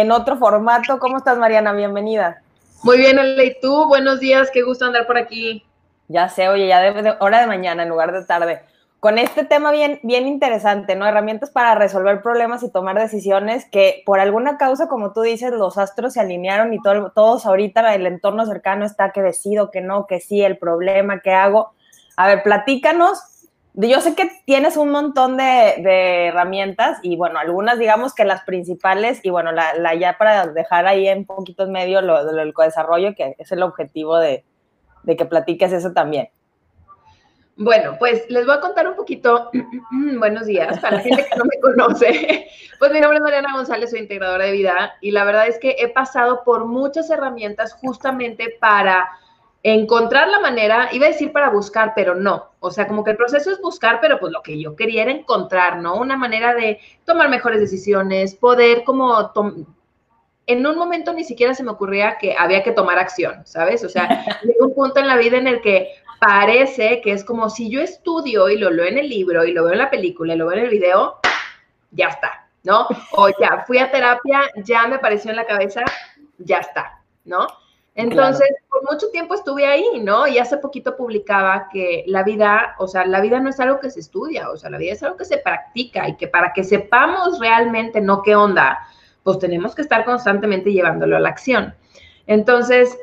en otro formato. ¿Cómo estás, Mariana? Bienvenida. Muy bien, Ale, ¿y tú? Buenos días, qué gusto andar por aquí. Ya sé, oye, ya de, hora de mañana en lugar de tarde. Con este tema bien, bien interesante, ¿no? Herramientas para resolver problemas y tomar decisiones que por alguna causa, como tú dices, los astros se alinearon y todo, todos ahorita el entorno cercano está que decido, que no, que sí, el problema, ¿qué hago? A ver, platícanos yo sé que tienes un montón de, herramientas y bueno, algunas digamos que las principales y bueno, la, ya para dejar ahí en poquito en medio lo, del desarrollo, que es el objetivo de, que platiques eso también. Bueno, pues les voy a contar un poquito, buenos días, para la gente que no me conoce. Pues mi nombre es Mariana González, soy integradora de vida y la verdad es que he pasado por muchas herramientas justamente para encontrar la manera, iba a decir para buscar, pero no. O sea, como que el proceso es buscar, pero pues lo que yo quería era encontrar, ¿no? Una manera de tomar mejores decisiones, poder como... En un momento ni siquiera se me ocurría que había que tomar acción, ¿sabes? O sea, llega un punto en la vida en el que parece que es como si yo estudio y lo leo en el libro y lo veo en la película y lo veo en el video, ya está, ¿no? O ya fui a terapia, ya me apareció en la cabeza, ya está, ¿no? Entonces, por mucho tiempo estuve ahí, ¿no? Y hace poquito publicaba que la vida, o sea, la vida no es algo que se estudia, o sea, la vida es algo que se practica y que para que sepamos realmente, no qué onda, pues tenemos que estar constantemente llevándolo a la acción. Entonces,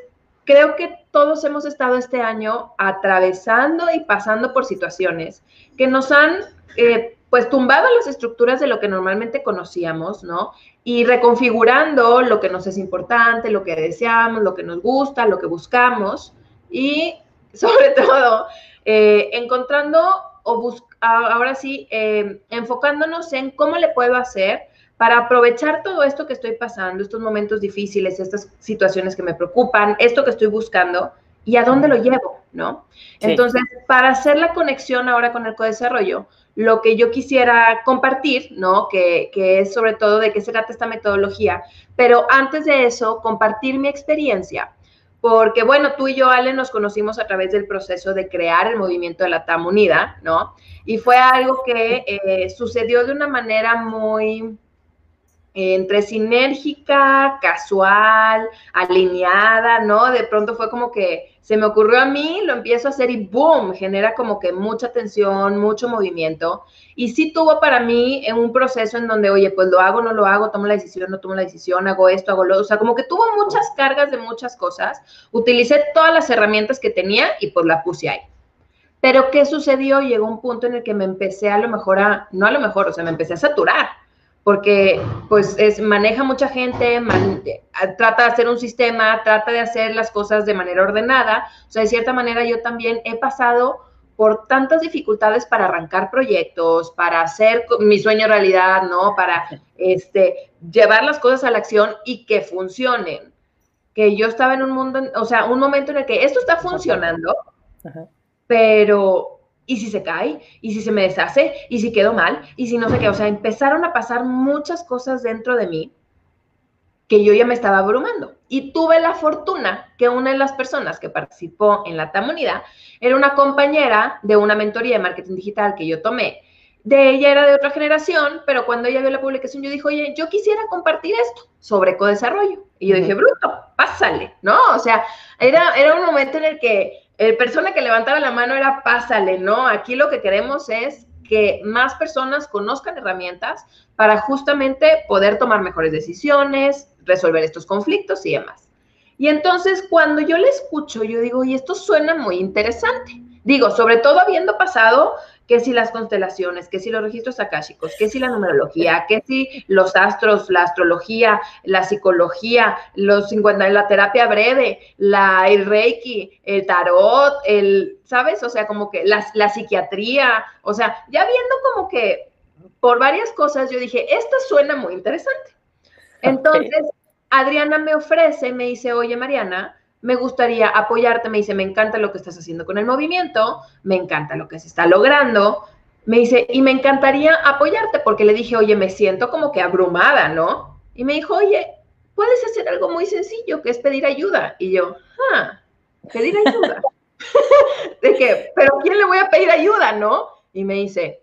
creo que todos hemos estado este año atravesando y pasando por situaciones que nos han eh, pues tumbado las estructuras de lo que normalmente conocíamos, ¿no? Y reconfigurando lo que nos es importante, lo que deseamos, lo que nos gusta, lo que buscamos y sobre todo eh, encontrando o ahora sí, eh, enfocándonos en cómo le puedo hacer para aprovechar todo esto que estoy pasando, estos momentos difíciles, estas situaciones que me preocupan, esto que estoy buscando y a dónde lo llevo, ¿no? Entonces, para hacer la conexión ahora con el codesarrollo, lo que yo quisiera compartir, ¿no? Que, es sobre todo de qué se trata esta metodología, pero antes de eso, compartir mi experiencia, porque bueno, tú y yo, Ale, nos conocimos a través del proceso de crear el movimiento de la TAM Unida, ¿no? Y fue algo que eh, sucedió de una manera muy entre sinérgica, casual, alineada, ¿no? De pronto fue como que se me ocurrió a mí, lo empiezo a hacer y ¡boom! Genera como que mucha tensión, mucho movimiento. Y sí tuvo para mí en un proceso en donde, oye, pues lo hago, no lo hago, tomo la decisión, no tomo la decisión, hago esto, hago lo. O sea, como que tuvo muchas cargas de muchas cosas. Utilicé todas las herramientas que tenía y pues la puse ahí. Pero ¿qué sucedió? Llegó un punto en el que me empecé a lo mejor a, no a lo mejor, o sea, me empecé a saturar porque pues es, maneja mucha gente, trata de hacer un sistema, trata de hacer las cosas de manera ordenada. O sea, de cierta manera yo también he pasado por tantas dificultades para arrancar proyectos, para hacer mi sueño realidad, ¿no? Para este, llevar las cosas a la acción y que funcionen. Que yo estaba en un mundo, o sea, un momento en el que esto está funcionando, pero ¿Y si se cae? ¿Y si se me deshace? ¿Y si quedó mal? ¿Y si no sé qué? O sea, empezaron a pasar muchas cosas dentro de mí que yo ya me estaba abrumando. Y tuve la fortuna que una de las personas que participó en la Tamunidad era una compañera de una mentoría de marketing digital que yo tomé. De ella era de otra generación, pero cuando ella vio la publicación, yo dije, oye, yo quisiera compartir esto sobre codesarrollo. Y yo dije, bruto, pásale, ¿no? O sea, era, era un momento en el que el persona que levantaba la mano era pásale, ¿no? Aquí lo que queremos es que más personas conozcan herramientas para justamente poder tomar mejores decisiones, resolver estos conflictos y demás. Y entonces cuando yo le escucho, yo digo, y esto suena muy interesante. Digo, sobre todo habiendo pasado que si las constelaciones, que si los registros akáshicos, que si la numerología, que si los astros, la astrología, la psicología, los 50, la terapia breve, la, el reiki, el tarot, el, ¿sabes? O sea, como que la, la psiquiatría, o sea, ya viendo como que por varias cosas, yo dije, esta suena muy interesante. Entonces, Adriana me ofrece, me dice, oye, Mariana, me gustaría apoyarte, me dice, me encanta lo que estás haciendo con el movimiento, me encanta lo que se está logrando, me dice, y me encantaría apoyarte porque le dije, oye, me siento como que abrumada, ¿no? Y me dijo, oye, puedes hacer algo muy sencillo, que es pedir ayuda. Y yo, ah, pedir ayuda. de que, pero ¿quién le voy a pedir ayuda, no? Y me dice,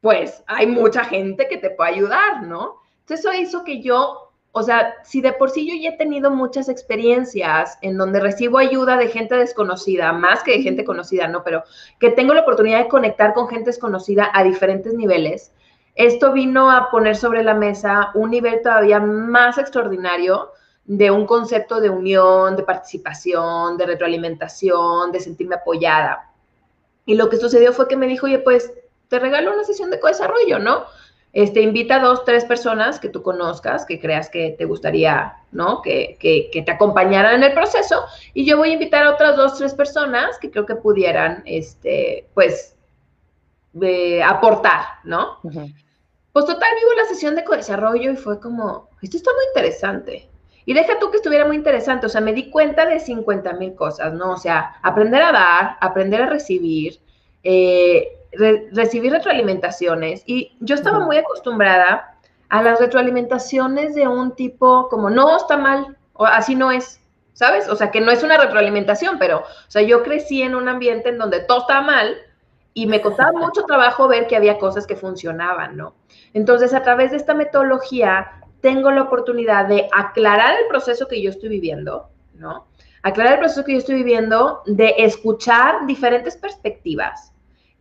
pues hay mucha gente que te puede ayudar, ¿no? Entonces eso hizo que yo o sea, si de por sí yo ya he tenido muchas experiencias en donde recibo ayuda de gente desconocida, más que de gente conocida, ¿no? Pero que tengo la oportunidad de conectar con gente desconocida a diferentes niveles, esto vino a poner sobre la mesa un nivel todavía más extraordinario de un concepto de unión, de participación, de retroalimentación, de sentirme apoyada. Y lo que sucedió fue que me dijo, oye, pues te regalo una sesión de co-desarrollo, ¿no? Este, invita a dos, tres personas que tú conozcas, que creas que te gustaría, ¿no? Que, que, te acompañaran en el proceso. Y yo voy a invitar a otras dos, tres personas que creo que pudieran, este, pues, aportar, ¿no? Pues total, vivo la sesión de desarrollo y fue como, esto está muy interesante. Y deja tú que estuviera muy interesante, o sea, me di cuenta de 50 mil cosas, ¿no? O sea, aprender a dar, aprender a recibir, eh, recibir retroalimentaciones. Y yo estaba muy acostumbrada a las retroalimentaciones de un tipo como, no, está mal, o así no es, ¿sabes? O sea, que no es una retroalimentación, pero, o sea, yo crecí en un ambiente en donde todo estaba mal y me costaba mucho trabajo ver que había cosas que funcionaban, ¿no? Entonces, a través de esta metodología, tengo la oportunidad de aclarar el proceso que yo estoy viviendo, ¿no? Aclarar el proceso que yo estoy viviendo, de escuchar diferentes perspectivas.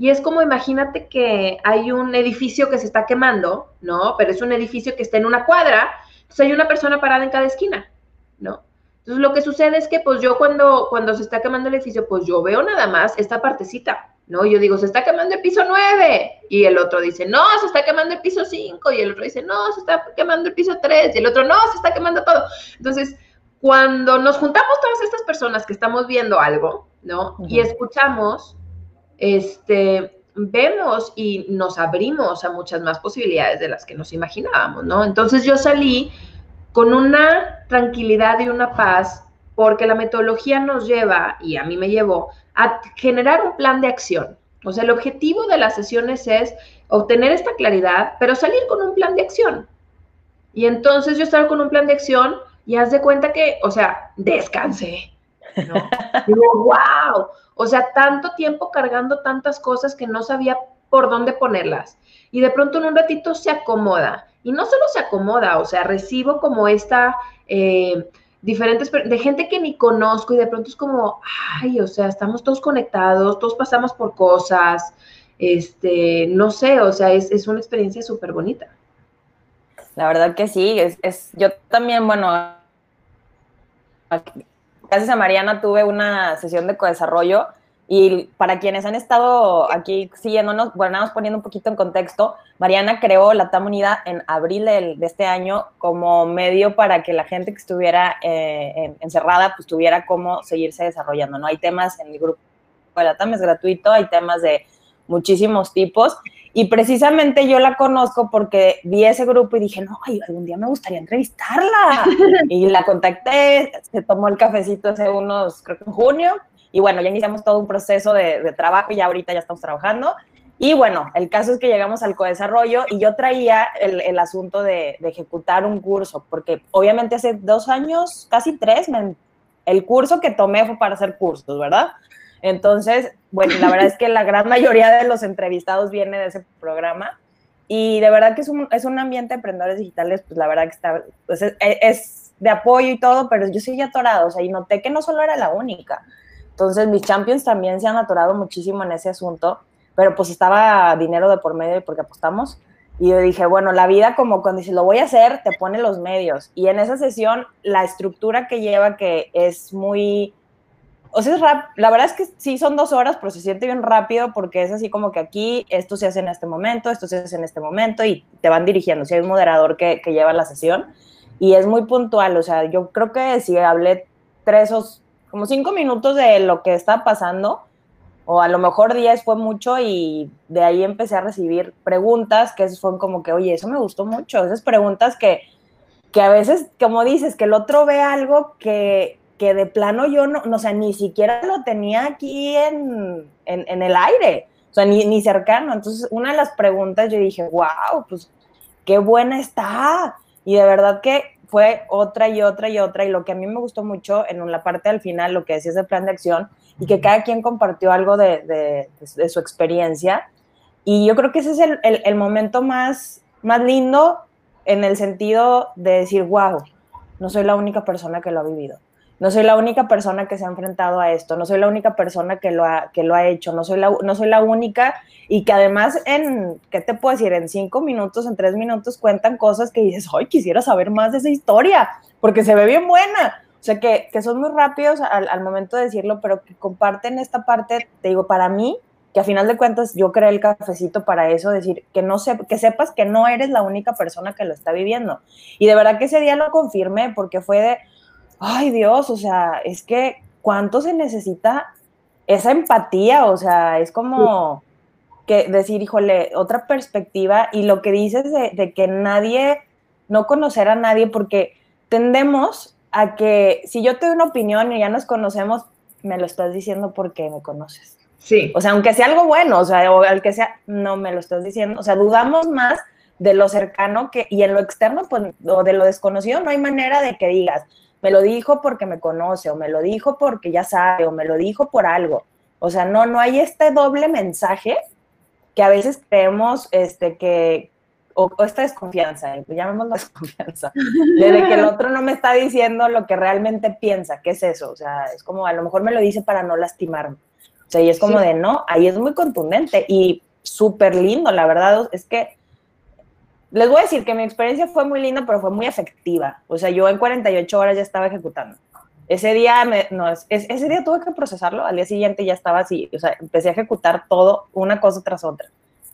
Y es como, imagínate que hay un edificio que se está quemando, ¿no? Pero es un edificio que está en una cuadra, entonces hay una persona parada en cada esquina, ¿no? Entonces lo que sucede es que pues yo cuando, cuando se está quemando el edificio, pues yo veo nada más esta partecita, ¿no? Yo digo, se está quemando el piso 9 y el otro dice, no, se está quemando el piso 5 y el otro dice, no, se está quemando el piso 3 y el otro, no, se está quemando todo. Entonces, cuando nos juntamos todas estas personas que estamos viendo algo, ¿no? Y escuchamos, este, vemos y nos abrimos a muchas más posibilidades de las que nos imaginábamos, ¿no? Entonces yo salí con una tranquilidad y una paz porque la metodología nos lleva, y a mí me llevó, a generar un plan de acción. O sea, el objetivo de las sesiones es obtener esta claridad, pero salir con un plan de acción. Y entonces yo estaba con un plan de acción y haz de cuenta que, o sea, descansé. Digo, wow. O sea, tanto tiempo cargando tantas cosas que no sabía por dónde ponerlas. Y de pronto en un ratito se acomoda. Y no solo se acomoda, o sea, recibo como esta eh, diferentes, de gente que ni conozco y de pronto es como, ay, o sea, estamos todos conectados, todos pasamos por cosas, este, no sé, o sea, es, una experiencia súper bonita. La verdad que sí, es, es, yo también, bueno, gracias a Mariana tuve una sesión de co-desarrollo y para quienes han estado aquí siguiéndonos, bueno, vamos poniendo un poquito en contexto, Mariana creó la TAM Unida en abril de, este año como medio para que la gente que estuviera eh, encerrada pues tuviera cómo seguirse desarrollando, ¿no? Hay temas en el grupo de la TAM, es gratuito, hay temas de muchísimos tipos y precisamente yo la conozco porque vi ese grupo y dije, no, ay, algún día me gustaría entrevistarla. y la contacté, se tomó el cafecito hace unos, creo que en junio, y bueno, ya iniciamos todo un proceso de, trabajo y ya ahorita ya estamos trabajando. Y bueno, el caso es que llegamos al co-desarrollo y yo traía el, asunto de, ejecutar un curso, porque obviamente hace dos años, casi tres, el curso que tomé fue para hacer cursos, ¿verdad? Entonces, bueno, la verdad es que la gran mayoría de los entrevistados viene de ese programa y de verdad que es un, es un ambiente de emprendedores digitales, pues la verdad que está, pues es, es, de apoyo y todo, pero yo soy atorado, o sea, y noté que no solo era la única. Entonces, mis champions también se han atorado muchísimo en ese asunto, pero pues estaba dinero de por medio porque apostamos. Y yo dije, bueno, la vida como cuando dices, lo voy a hacer, te pone los medios. Y en esa sesión, la estructura que lleva, que es muy... O sea, es la verdad es que sí son dos horas, pero se siente bien rápido porque es así como que aquí esto se hace en este momento, esto se hace en este momento y te van dirigiendo. Si hay un moderador que, lleva la sesión y es muy puntual. O sea, yo creo que si hablé tres o como cinco minutos de lo que está pasando, o a lo mejor diez fue mucho y de ahí empecé a recibir preguntas que fueron como que, oye, eso me gustó mucho, esas preguntas que, que a veces, como dices, que el otro ve algo que, que de plano yo no, no, o sea, ni siquiera lo tenía aquí en, en, en el aire, o sea, ni, ni cercano. Entonces, una de las preguntas yo dije, wow, pues qué buena está. Y de verdad que fue otra y otra y otra. Y lo que a mí me gustó mucho en la parte al final, lo que decía ese plan de acción, y que cada quien compartió algo de, de, su experiencia. Y yo creo que ese es el, el, momento más, más lindo en el sentido de decir, wow, no soy la única persona que lo ha vivido. No soy la única persona que se ha enfrentado a esto, no soy la única persona que lo ha, que lo ha hecho, no soy, la, no soy la única y que además en, ¿qué te puedo decir? En cinco minutos, en tres minutos cuentan cosas que dices, ay, quisiera saber más de esa historia, porque se ve bien buena. O sea, que, que son muy rápidos al, al, momento de decirlo, pero que comparten esta parte, te digo, para mí, que a final de cuentas yo creé el cafecito para eso, decir, que, no se, que sepas que no eres la única persona que lo está viviendo. Y de verdad que ese día lo confirmé, porque fue de, ay Dios, o sea, es que cuánto se necesita esa empatía, o sea, es como que decir, híjole, otra perspectiva y lo que dices de, de que nadie, no conocer a nadie, porque tendemos a que si yo te doy una opinión y ya nos conocemos, me lo estás diciendo porque me conoces. Sí. O sea, aunque sea algo bueno, o sea, o al que sea, no me lo estás diciendo. O sea, dudamos más de lo cercano que, y en lo externo, pues, o de lo desconocido, no hay manera de que digas, me lo dijo porque me conoce, o me lo dijo porque ya sabe, o me lo dijo por algo. O sea, no, no hay este doble mensaje que a veces creemos este, que, o, o esta desconfianza, eh, llamémoslo desconfianza, de que el otro no me está diciendo lo que realmente piensa, ¿qué es eso? O sea, es como, a lo mejor me lo dice para no lastimarme. O sea, y es como sí. de, no, ahí es muy contundente y súper lindo, la verdad, es que les voy a decir que mi experiencia fue muy linda, pero fue muy efectiva. O sea, yo en 48 horas ya estaba ejecutando. Ese día, me, no, es, ese día tuve que procesarlo, al día siguiente ya estaba así, o sea, empecé a ejecutar todo, una cosa tras otra.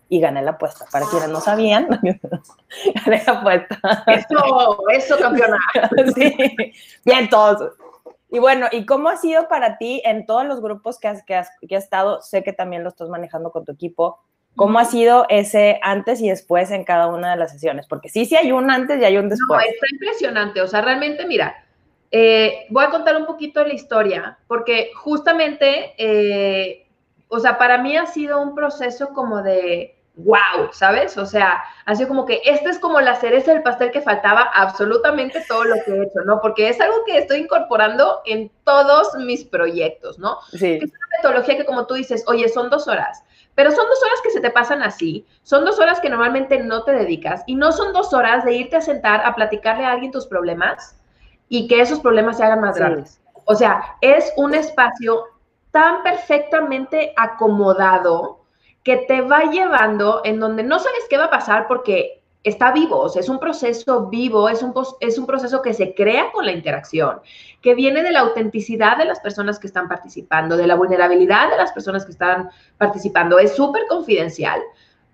Y gané la apuesta. Para quienes no sabían, gané la apuesta. Eso, eso, campeona. sí, bien, todos. Y bueno, ¿y cómo ha sido para ti en todos los grupos que has, que has, que has estado? Sé que también lo estás manejando con tu equipo. ¿Cómo ha sido ese antes y después en cada una de las sesiones? Porque sí, sí hay un antes y hay un después. No, está impresionante. O sea, realmente, mira, eh, voy a contar un poquito de la historia, porque justamente, eh, o sea, para mí ha sido un proceso como de, wow, ¿sabes? O sea, ha sido como que esta es como la cereza del pastel que faltaba absolutamente todo lo que he hecho, ¿no? Porque es algo que estoy incorporando en todos mis proyectos, ¿no? Sí. Es una metodología que como tú dices, oye, son dos horas, pero son dos horas que se te pasan así, son dos horas que normalmente no te dedicas y no son dos horas de irte a sentar a platicarle a alguien tus problemas y que esos problemas se hagan más sí. grandes. O sea, es un espacio tan perfectamente acomodado que te va llevando en donde no sabes qué va a pasar porque está vivo, o sea, es un proceso vivo, es un, es un proceso que se crea con la interacción, que viene de la autenticidad de las personas que están participando, de la vulnerabilidad de las personas que están participando, es súper confidencial,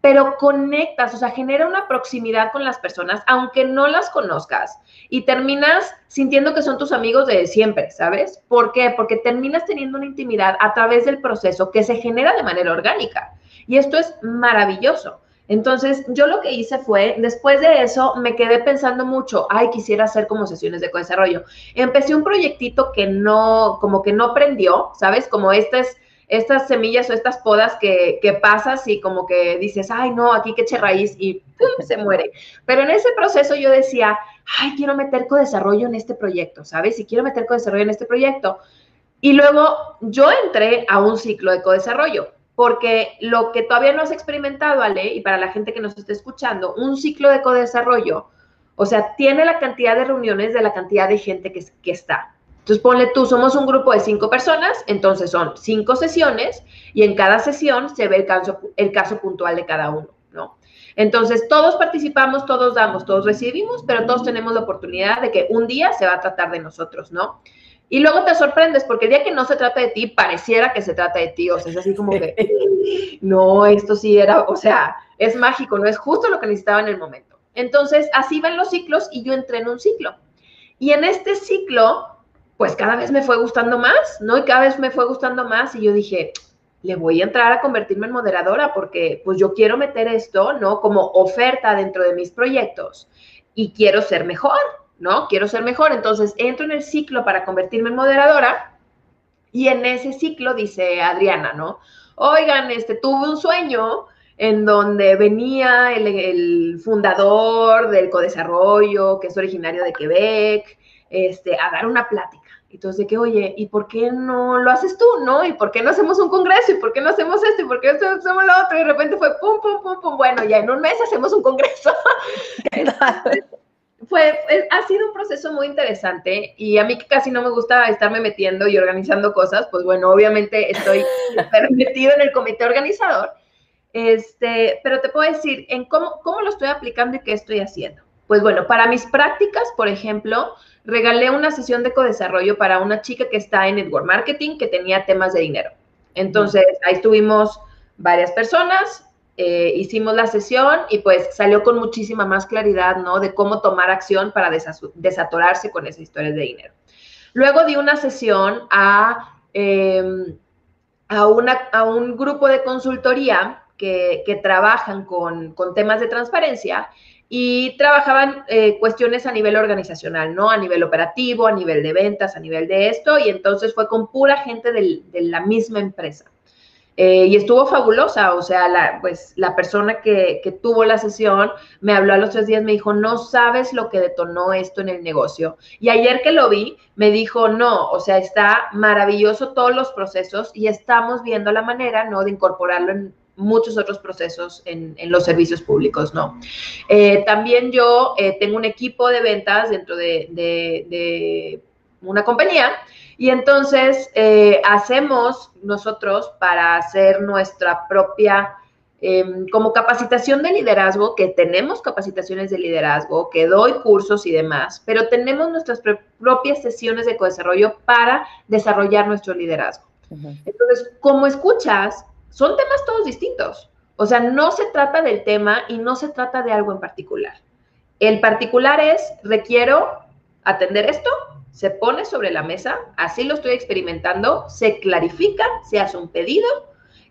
pero conectas, o sea, genera una proximidad con las personas, aunque no las conozcas, y terminas sintiendo que son tus amigos de siempre, ¿sabes? ¿Por qué? Porque terminas teniendo una intimidad a través del proceso que se genera de manera orgánica. Y esto es maravilloso. Entonces, yo lo que hice fue, después de eso, me quedé pensando mucho, ay, quisiera hacer como sesiones de co-desarrollo. Empecé un proyectito que no, como que no prendió, ¿sabes? Como estas, estas semillas o estas podas que, que pasas y como que dices, ay, no, aquí que eche raíz y ¡pum! se muere. Pero en ese proceso yo decía, ay, quiero meter co-desarrollo en este proyecto, ¿sabes? Y quiero meter co-desarrollo en este proyecto. Y luego yo entré a un ciclo de co-desarrollo porque lo que todavía no has experimentado, Ale, y para la gente que nos esté escuchando, un ciclo de co-desarrollo, o sea, tiene la cantidad de reuniones de la cantidad de gente que, que está. Entonces, ponle tú, somos un grupo de cinco personas, entonces son cinco sesiones y en cada sesión se ve el caso, el caso puntual de cada uno, ¿no? Entonces, todos participamos, todos damos, todos recibimos, pero todos tenemos la oportunidad de que un día se va a tratar de nosotros, ¿no? Y luego te sorprendes porque el día que no se trata de ti, pareciera que se trata de ti. O sea, es así como que, no, esto sí era, o sea, es mágico, no es justo lo que necesitaba en el momento. Entonces, así van los ciclos y yo entré en un ciclo. Y en este ciclo, pues cada vez me fue gustando más, ¿no? Y cada vez me fue gustando más y yo dije, le voy a entrar a convertirme en moderadora porque pues yo quiero meter esto, ¿no? Como oferta dentro de mis proyectos y quiero ser mejor, ¿no? Quiero ser mejor, entonces entro en el ciclo para convertirme en moderadora y en ese ciclo dice Adriana, ¿no? Oigan, este, tuve un sueño en donde venía el, fundador del Codesarrollo, que es originario de Quebec, este, a dar una plática. Entonces de que, oye, ¿y por qué no lo haces tú, no? ¿Y por qué no hacemos un congreso? ¿Y por qué no hacemos esto? ¿Y por qué no hacemos lo otro? Y de repente fue pum, pum, pum, pum. Bueno, ya en un mes hacemos un congreso. fue, ha sido un proceso muy interesante y a mí que casi no me gusta estarme metiendo y organizando cosas, pues bueno, obviamente estoy metido en el comité organizador. Este, pero te puedo decir en cómo, cómo lo estoy aplicando y qué estoy haciendo. Pues bueno, para mis prácticas, por ejemplo, regalé una sesión de codesarrollo para una chica que está en network marketing que tenía temas de dinero. Entonces, ahí estuvimos varias personas, eh, hicimos la sesión y pues salió con muchísima más claridad, ¿no? De cómo tomar acción para desatorarse con esas historias de dinero. Luego di una sesión a, em, a, una, a un grupo de consultoría que, que trabajan con, con temas de transparencia y trabajaban eh, cuestiones a nivel organizacional, ¿no? A nivel operativo, a nivel de ventas, a nivel de esto, y entonces fue con pura gente de la misma empresa. Eh, y estuvo fabulosa, o sea, la, pues la persona que, que, tuvo la sesión me habló a los tres días, me dijo, no sabes lo que detonó esto en el negocio. Y ayer que lo vi, me dijo, no, o sea, está maravilloso todos los procesos y estamos viendo la manera, ¿no? De incorporarlo en, muchos otros procesos en, los servicios públicos, ¿no? Eh, también yo eh, tengo un equipo de ventas dentro de, una compañía y entonces eh, hacemos nosotros para hacer nuestra propia em, como capacitación de liderazgo, que tenemos capacitaciones de liderazgo, que doy cursos y demás, pero tenemos nuestras propias sesiones de co-desarrollo para desarrollar nuestro liderazgo. Entonces, como escuchas, son temas todos distintos. O sea, no se trata del tema y no se trata de algo en particular. El particular es, requiero atender esto, se pone sobre la mesa, así lo estoy experimentando, se clarifica, se hace un pedido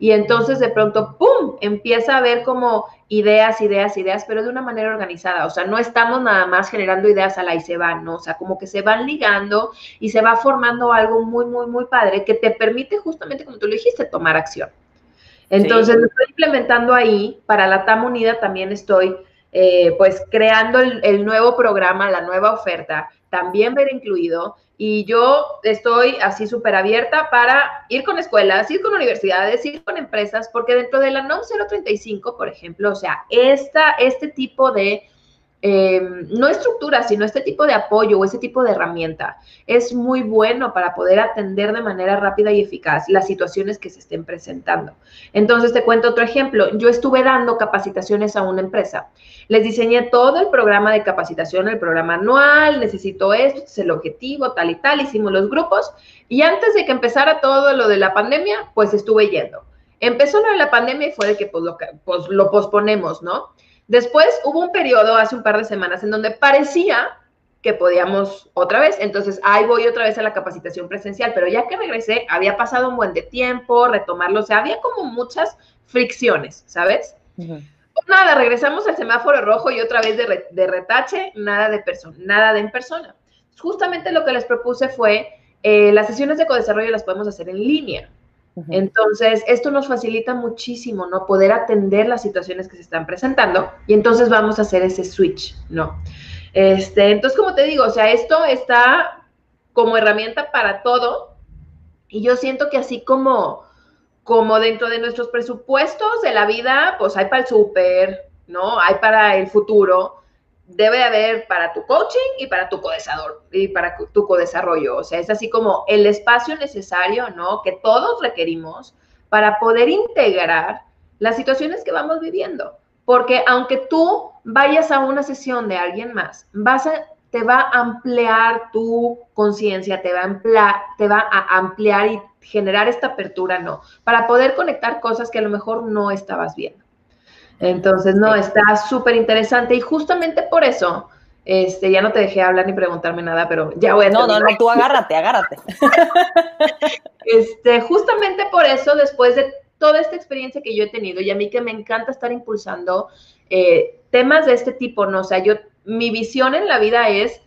y entonces de pronto, ¡pum!, empieza a haber como ideas, ideas, ideas, pero de una manera organizada. O sea, no estamos nada más generando ideas a la y se van, ¿no? O sea, como que se van ligando y se va formando algo muy, muy, muy padre que te permite justamente, como tú lo dijiste, tomar acción. Entonces, lo estoy implementando ahí. Para la TAM Unida también estoy, eh, pues, creando el, nuevo programa, la nueva oferta, también ver incluido. Y yo estoy así súper abierta para ir con escuelas, ir con universidades, ir con empresas, porque dentro de la NOM 035, por ejemplo, o sea, esta, este tipo de Em, no estructura, sino este tipo de apoyo o ese tipo de herramienta es muy bueno para poder atender de manera rápida y eficaz las situaciones que se estén presentando. Entonces, te cuento otro ejemplo. Yo estuve dando capacitaciones a una empresa. Les diseñé todo el programa de capacitación, el programa anual, necesito esto, este es el objetivo, tal y tal, hicimos los grupos y antes de que empezara todo lo de la pandemia, pues estuve yendo. Empezó lo de la pandemia y fue de que pues lo, pues, lo posponemos, ¿no? Después hubo un periodo hace un par de semanas en donde parecía que podíamos otra vez, entonces ahí voy otra vez a la capacitación presencial, pero ya que regresé, había pasado un buen de tiempo, retomarlo, o sea, había como muchas fricciones, ¿sabes? Pues nada, regresamos al semáforo rojo y otra vez de, retache, nada de persona, nada de en persona. Justamente lo que les propuse fue, eh, las sesiones de codesarrollo las podemos hacer en línea. Entonces, esto nos facilita muchísimo, ¿no? Poder atender las situaciones que se están presentando y entonces vamos a hacer ese switch, ¿no? Este, entonces, como te digo, o sea, esto está como herramienta para todo y yo siento que así como, como dentro de nuestros presupuestos de la vida, pues hay para el súper, ¿no? Hay para el futuro debe haber para tu coaching y para tu codesador y para tu codesarrollo. O sea, es así como el espacio necesario, ¿no? Que todos requerimos para poder integrar las situaciones que vamos viviendo. Porque aunque tú vayas a una sesión de alguien más, te va a ampliar tu conciencia, te, te va a ampliar y generar esta apertura, ¿no? Para poder conectar cosas que a lo mejor no estabas viendo. Entonces, no, está súper interesante y justamente por eso, este, ya no te dejé hablar ni preguntarme nada, pero ya voy a No, no, no, tú agárrate, agárrate. este, justamente por eso, después de toda esta experiencia que yo he tenido y a mí que me encanta estar impulsando eh, temas de este tipo, ¿no? O sea, yo, mi visión en la vida es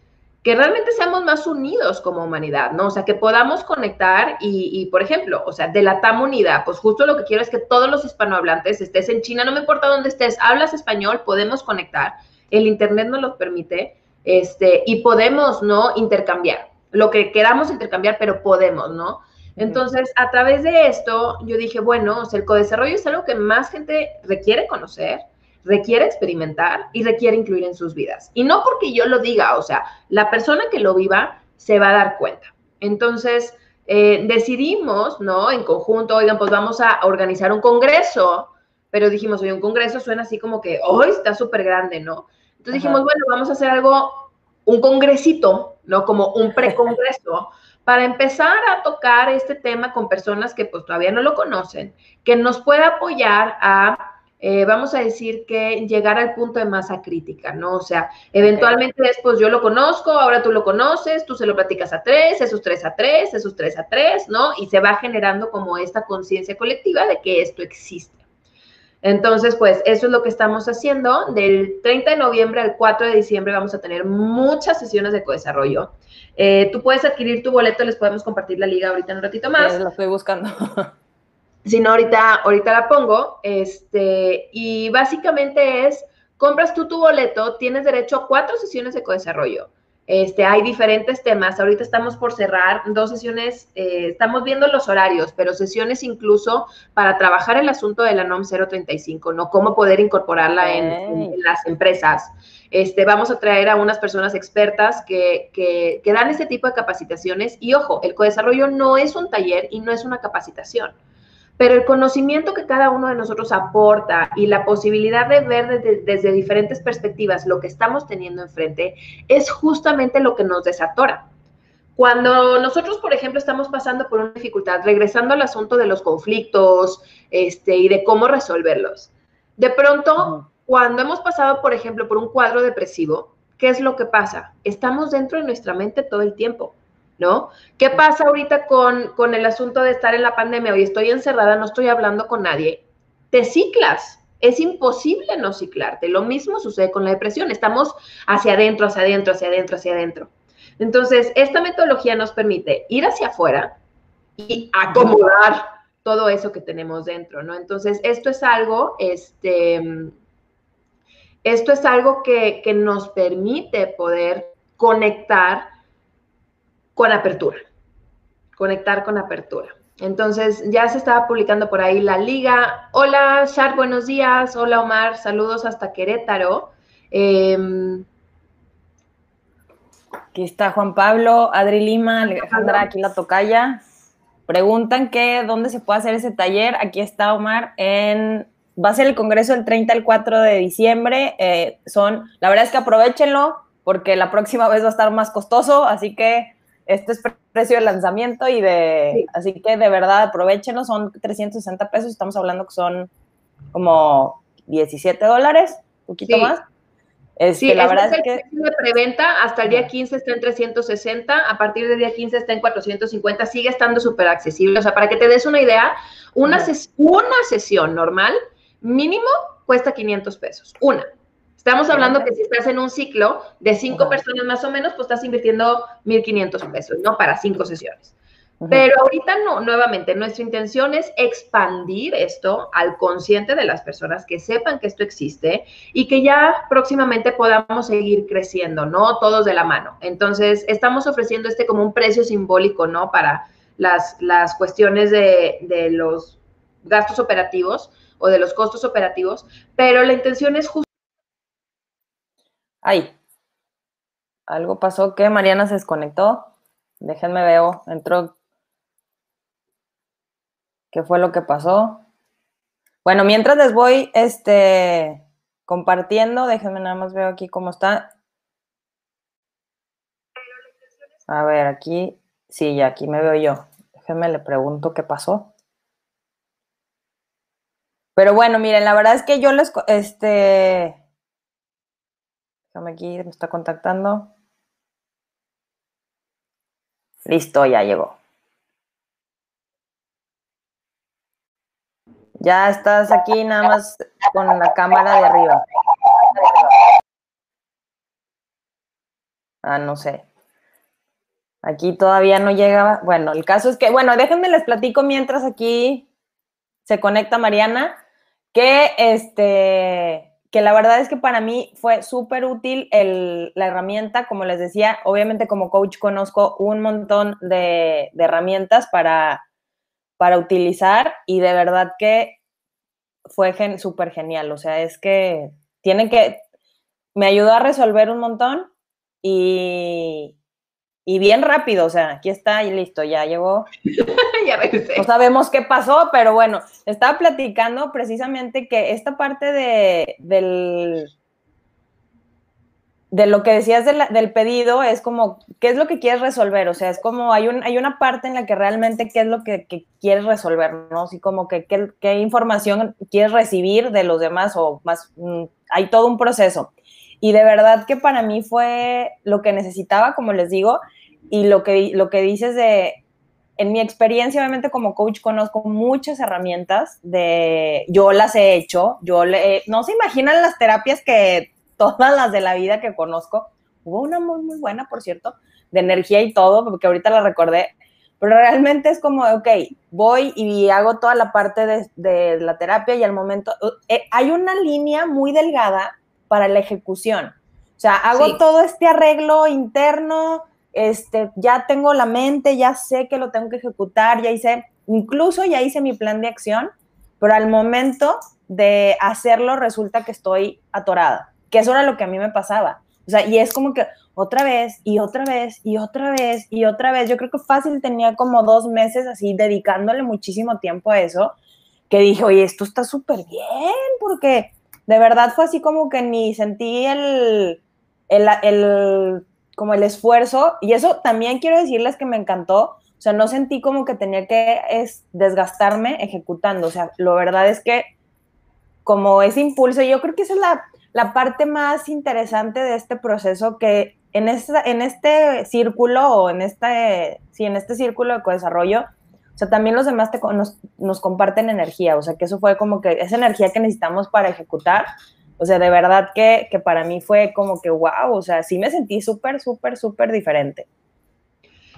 que realmente seamos más unidos como humanidad, ¿no? O sea, que podamos conectar y, por ejemplo, o sea, de la TAM unida, pues justo lo que quiero es que todos los hispanohablantes, estés en China, no me importa dónde estés, hablas español, podemos conectar, el Internet nos lo permite, este, y podemos, ¿no? Intercambiar. lo que queramos intercambiar, pero podemos, ¿no? Entonces, a través de esto, yo dije, bueno, o sea, el codesarrollo es algo que más gente requiere conocer, requiere experimentar y requiere incluir en sus vidas. Y no porque yo lo diga, o sea, la persona que lo viva se va a dar cuenta. Entonces, eh, decidimos, ¿no? En conjunto, oigan, pues vamos a organizar un congreso, pero dijimos, oye, un congreso suena así como que, hoy está súper grande, ¿no? Entonces dijimos, bueno, vamos a hacer algo, un congresito, ¿no? Como un precongreso, para empezar a tocar este tema con personas que pues todavía no lo conocen, que nos pueda apoyar a eh, vamos a decir que llegar al punto de masa crítica, ¿no? O sea, eventualmente después yo lo conozco, ahora tú lo conoces, tú se lo platicas a tres, esos tres a tres, esos tres a tres, ¿no? Y se va generando como esta conciencia colectiva de que esto existe. Entonces, pues eso es lo que estamos haciendo. Del 30 de noviembre al 4 de diciembre vamos a tener muchas sesiones de co-desarrollo. Eh, tú puedes adquirir tu boleto, les podemos compartir la liga ahorita en un ratito más. lo estoy buscando. Si no, ahorita, ahorita la pongo. Este, y básicamente es, compras tú tu boleto, tienes derecho a cuatro sesiones de co-desarrollo. Este, hay diferentes temas. Ahorita estamos por cerrar dos sesiones, eh, estamos viendo los horarios, pero sesiones incluso para trabajar el asunto de la NOM 035, ¿no? Cómo poder incorporarla en, las empresas. Este, vamos a traer a unas personas expertas que, que, que dan este tipo de capacitaciones. Y ojo, el co-desarrollo no es un taller y no es una capacitación. Pero el conocimiento que cada uno de nosotros aporta y la posibilidad de ver desde, diferentes perspectivas lo que estamos teniendo enfrente es justamente lo que nos desatora. Cuando nosotros, por ejemplo, estamos pasando por una dificultad, regresando al asunto de los conflictos este, y de cómo resolverlos, de pronto, cuando hemos pasado, por ejemplo, por un cuadro depresivo, ¿qué es lo que pasa? Estamos dentro de nuestra mente todo el tiempo. ¿No? ¿Qué pasa ahorita con, con el asunto de estar en la pandemia? Hoy estoy encerrada, no estoy hablando con nadie. Te ciclas. Es imposible no ciclarte. Lo mismo sucede con la depresión. Estamos hacia adentro, hacia adentro, hacia adentro, hacia adentro. Entonces, esta metodología nos permite ir hacia afuera y acomodar todo eso que tenemos dentro, ¿no? Entonces, esto es algo, este, esto es algo que, que nos permite poder conectar con apertura, conectar con apertura. Entonces ya se estaba publicando por ahí la liga. Hola, Shar, buenos días. Hola, Omar, saludos hasta Querétaro. Em, aquí está Juan Pablo, Adri Lima, Alejandra, aquí la tocaya. Preguntan que dónde se puede hacer ese taller. Aquí está Omar en va a ser el congreso del 30 al 4 de diciembre. Eh, son, la verdad es que aprovechenlo porque la próxima vez va a estar más costoso, así que este es precio de lanzamiento y de, así que de verdad aprovechenlo, son 360 pesos, estamos hablando que son como 17 dólares, un poquito más. Este, sí, la verdad es, que el de preventa hasta el día 15 está en 360, a partir del día 15 está en 450, sigue estando súper accesible. O sea, para que te des una idea, una, una sesión normal mínimo cuesta 500 pesos, una. Estamos hablando que si estás en un ciclo de cinco personas más o menos, pues estás invirtiendo 1.500 pesos, ¿no? Para cinco sesiones. Pero ahorita no, nuevamente, nuestra intención es expandir esto al consciente de las personas, que sepan que esto existe y que ya próximamente podamos seguir creciendo, ¿no? Todos de la mano. Entonces, estamos ofreciendo este como un precio simbólico, ¿no? Para las, las cuestiones de, de los gastos operativos o de los costos operativos, pero la intención es justo Ay, algo pasó que Mariana se desconectó. Déjenme veo, entró. ¿Qué fue lo que pasó? Bueno, mientras les voy este, compartiendo, déjenme nada más veo aquí cómo está. A ver, aquí, sí, ya aquí me veo yo. Déjenme le pregunto qué pasó. Pero bueno, miren, la verdad es que yo les, este, Déjame aquí, me está contactando. Listo, ya llegó. Ya estás aquí nada más con la cámara de arriba. Ah, no sé. Aquí todavía no llegaba. Bueno, el caso es que, bueno, déjenme les platico mientras aquí se conecta Mariana, que este, que la verdad es que para mí fue súper útil la herramienta, como les decía, obviamente como coach conozco un montón de, herramientas para, para utilizar y de verdad que fue súper genial, o sea, es que tienen que, me ayudó a resolver un montón y, y bien rápido, o sea, aquí está y listo, ya llegó. ya regresé. No sabemos qué pasó, pero bueno, estaba platicando precisamente que esta parte de, del, de lo que decías del pedido es como, ¿qué es lo que quieres resolver? O sea, es como, hay, un, hay una parte en la que realmente qué es lo que, quieres resolver, ¿no? Así como que qué, información quieres recibir de los demás o más, mm, hay todo un proceso. Y de verdad que para mí fue lo que necesitaba, como les digo, y lo que, lo que dices de, en mi experiencia, obviamente como coach conozco muchas herramientas de, yo las he hecho, yo le, no se imaginan las terapias que todas las de la vida que conozco, hubo una muy, muy buena, por cierto, de energía y todo, porque ahorita la recordé, pero realmente es como, ok, voy y hago toda la parte de, de la terapia y al momento, eh, hay una línea muy delgada para la ejecución. O sea, hago todo este arreglo interno, este, ya tengo la mente, ya sé que lo tengo que ejecutar, ya hice, incluso ya hice mi plan de acción, pero al momento de hacerlo resulta que estoy atorada, que eso era lo que a mí me pasaba. O sea, y es como que otra vez y otra vez y otra vez y otra vez. Yo creo que fácil tenía como dos meses así dedicándole muchísimo tiempo a eso, que dije, oye, esto está súper bien, porque de verdad fue así como que ni sentí el, el, el como el esfuerzo, y eso también quiero decirles que me encantó, o sea, no sentí como que tenía que es, desgastarme ejecutando, o sea, lo verdad es que como ese impulso, yo creo que esa es la, la parte más interesante de este proceso, que en, esta, en este círculo o en este, sí, en este círculo de desarrollo, o sea, también los demás te, nos, nos comparten energía, o sea, que eso fue como que esa energía que necesitamos para ejecutar, o sea, de verdad que, para mí fue como que, wow, o sea, sí me sentí súper, súper, súper diferente.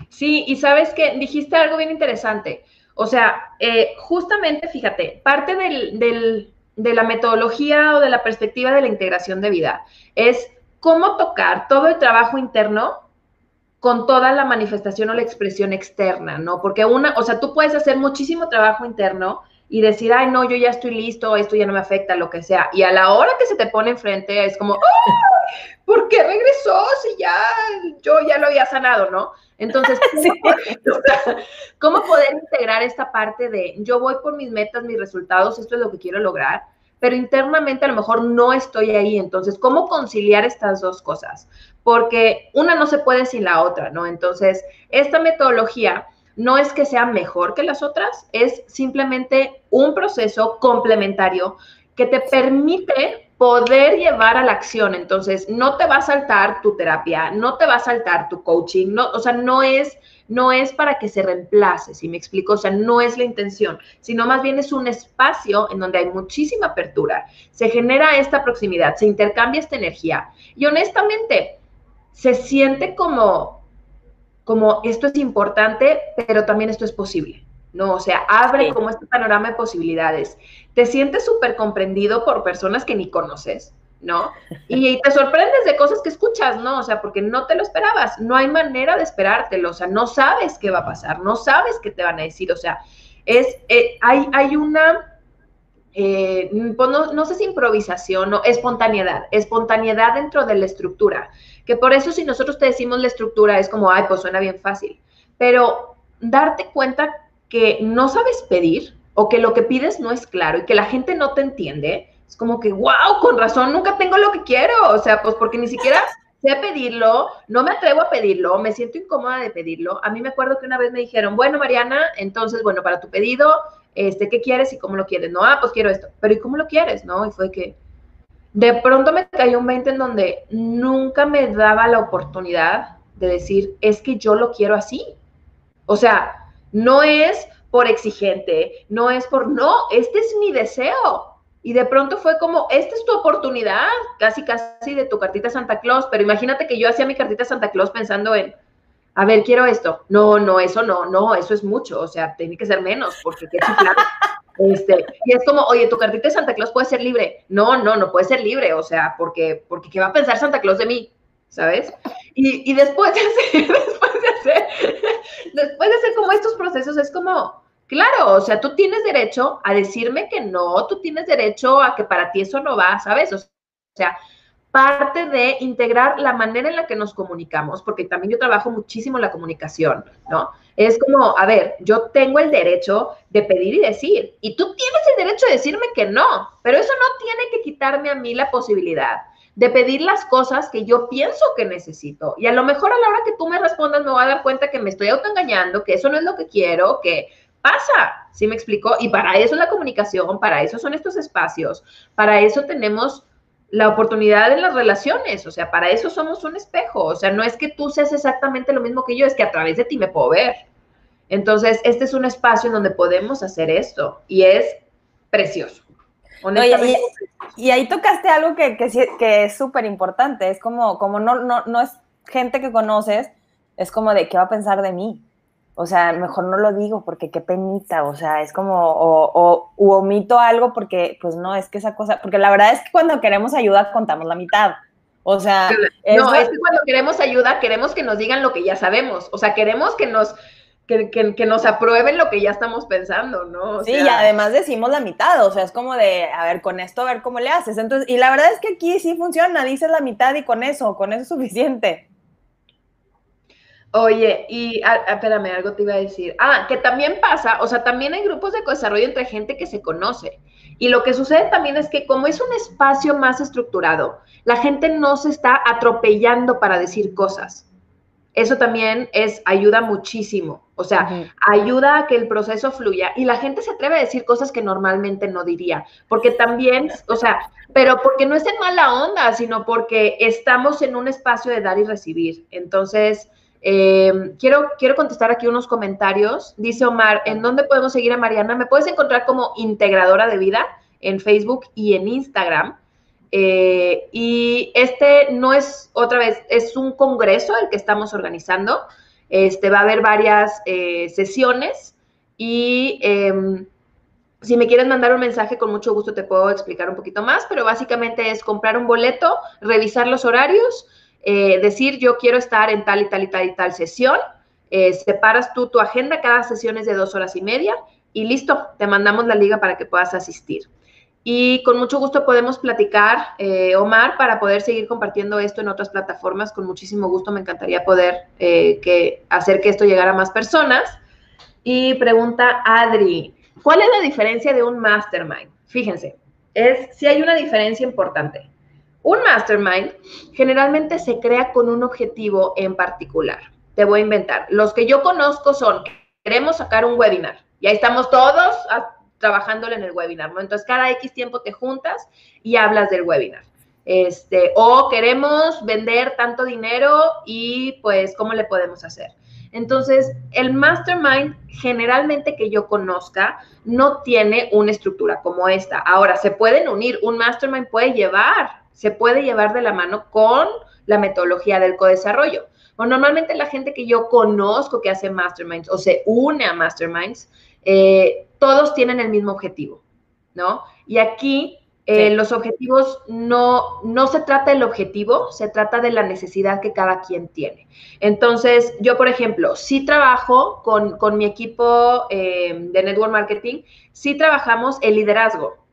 Sí, y sabes que dijiste algo bien interesante. O sea, eh, justamente, fíjate, parte del, de la metodología o de la perspectiva de la integración de vida es cómo tocar todo el trabajo interno con toda la manifestación o la expresión externa, ¿no? Porque una, o sea, tú puedes hacer muchísimo trabajo interno, y decir, ay, no, yo ya estoy listo, esto ya no me afecta, lo que sea. Y a la hora que se te pone enfrente es como, ¿por qué regresó si ya yo ya lo había sanado, no? Entonces, ¿cómo, poder integrar esta parte de yo voy por mis metas, mis resultados, esto es lo que quiero lograr, pero internamente a lo mejor no estoy ahí. Entonces, ¿cómo conciliar estas dos cosas? Porque una no se puede sin la otra, ¿no? Entonces, esta metodología no es que sea mejor que las otras, es simplemente un proceso complementario que te permite poder llevar a la acción. Entonces, no te va a saltar tu terapia, no te va a saltar tu coaching, no, o sea, no es no es para que se reemplace, si me explico, o sea, no es la intención, sino más bien es un espacio en donde hay muchísima apertura, se genera esta proximidad, se intercambia esta energía y honestamente se siente como como esto es importante, pero también esto es posible, ¿no? O sea, abre como este panorama de posibilidades. Te sientes súper comprendido por personas que ni conoces, ¿no? Y te sorprendes de cosas que escuchas, ¿no? O sea, porque no te lo esperabas, no hay manera de esperártelo, o sea, no sabes qué va a pasar, no sabes qué te van a decir, o sea, es, eh, hay, hay una eh, pues no, sé si improvisación o espontaneidad, espontaneidad dentro de la estructura, que por eso si nosotros te decimos la estructura es como, ay, pues suena bien fácil, pero darte cuenta que no sabes pedir o que lo que pides no es claro y que la gente no te entiende, es como que, wow, con razón, nunca tengo lo que quiero, o sea, pues porque ni siquiera sé pedirlo, no me atrevo a pedirlo, me siento incómoda de pedirlo. A mí me acuerdo que una vez me dijeron, bueno, Mariana, entonces, bueno, para tu pedido este, ¿qué quieres y cómo lo quieres? No, ah, pues quiero esto, pero ¿y cómo lo quieres? ¿No? Y fue que de pronto me cayó un 20 en donde nunca me daba la oportunidad de decir, es que yo lo quiero así. O sea, no es por exigente, no es por, no, este es mi deseo. Y de pronto fue como, esta es tu oportunidad, casi, casi de tu cartita Santa Claus, pero imagínate que yo hacía mi cartita Santa Claus pensando en, a ver, quiero esto. No, no, eso no, no, eso es mucho, o sea, tiene que ser menos, porque qué chiflado. Este, y es como, oye, tu cartita de Santa Claus puede ser libre. No, no, no puede ser libre, o sea, porque, porque ¿qué va a pensar Santa Claus de mí? ¿Sabes? Y, y después de hacer, después de hacer, después de hacer como estos procesos, es como, claro, o sea, tú tienes derecho a decirme que no, tú tienes derecho a que para ti eso no va, ¿sabes? O sea, parte de integrar la manera en la que nos comunicamos, porque también yo trabajo muchísimo la comunicación, ¿no? Es como, a ver, yo tengo el derecho de pedir y decir, y tú tienes el derecho de decirme que no, pero eso no tiene que quitarme a mí la posibilidad de pedir las cosas que yo pienso que necesito. Y a lo mejor a la hora que tú me respondas me voy a dar cuenta que me estoy autoengañando, que eso no es lo que quiero, que pasa, ¿sí me explico? Y para eso es la comunicación, para eso son estos espacios, para eso tenemos la oportunidad en las relaciones, o sea, para eso somos un espejo, o sea, no es que tú seas exactamente lo mismo que yo, es que a través de ti me puedo ver. Entonces, este es un espacio en donde podemos hacer esto y es precioso. y, ahí tocaste algo que, que, es súper importante, es como, como no, no, no es gente que conoces, es como de qué va a pensar de mí o sea, mejor no lo digo porque qué penita, o sea, es como, o, o omito algo porque, pues no, es que esa cosa, porque la verdad es que cuando queremos ayuda contamos la mitad. O sea, no, es que cuando queremos ayuda queremos que nos digan lo que ya sabemos, o sea, queremos que nos, que, que, nos aprueben lo que ya estamos pensando, ¿no? sí, y además decimos la mitad, o sea, es como de, a ver, con esto, a ver cómo le haces. Entonces, y la verdad es que aquí sí funciona, dices la mitad y con eso, con eso es suficiente. Oye, y ah, ah, espérame, algo te iba a decir. Ah, que también pasa, o sea, también hay grupos de desarrollo entre gente que se conoce. Y lo que sucede también es que como es un espacio más estructurado, la gente no se está atropellando para decir cosas. Eso también es, ayuda muchísimo. O sea, ayuda a que el proceso fluya y la gente se atreve a decir cosas que normalmente no diría. Porque también, o sea, pero porque no es en mala onda, sino porque estamos en un espacio de dar y recibir. Entonces, eh, quiero, quiero contestar aquí unos comentarios. Dice Omar, ¿en dónde podemos seguir a Mariana? Me puedes encontrar como integradora de vida en Facebook y en Instagram. Eh, y este no es, otra vez, es un congreso el que estamos organizando. Este, va a haber varias eh, sesiones y em, si me quieres mandar un mensaje, con mucho gusto te puedo explicar un poquito más, pero básicamente es comprar un boleto, revisar los horarios, eh, decir yo quiero estar en tal y tal y tal y tal sesión, eh, separas tú tu agenda, cada sesión es de dos horas y media y listo, te mandamos la liga para que puedas asistir. Y con mucho gusto podemos platicar, eh, Omar, para poder seguir compartiendo esto en otras plataformas. Con muchísimo gusto me encantaría poder que, hacer que esto llegara a más personas. Y pregunta Adri, ¿cuál es la diferencia de un mastermind? Fíjense, es si hay una diferencia importante. Un mastermind generalmente se crea con un objetivo en particular. Te voy a inventar. Los que yo conozco son, queremos sacar un webinar y ahí estamos todos trabajándole en el webinar. Entonces, cada X tiempo te juntas y hablas del webinar. Este, o queremos vender tanto dinero y pues, ¿cómo le podemos hacer? Entonces, el mastermind generalmente que yo conozca no tiene una estructura como esta. Ahora, se pueden unir, un mastermind puede llevar se puede llevar de la mano con la metodología del co-desarrollo. O normalmente la gente que yo conozco que hace masterminds o se une a masterminds, eh, todos tienen el mismo objetivo, ¿no? Y aquí eh, los objetivos no, no se trata del objetivo, se trata de la necesidad que cada quien tiene. Entonces, yo, por ejemplo, sí trabajo con, con mi equipo eh, de network marketing, sí trabajamos el liderazgo.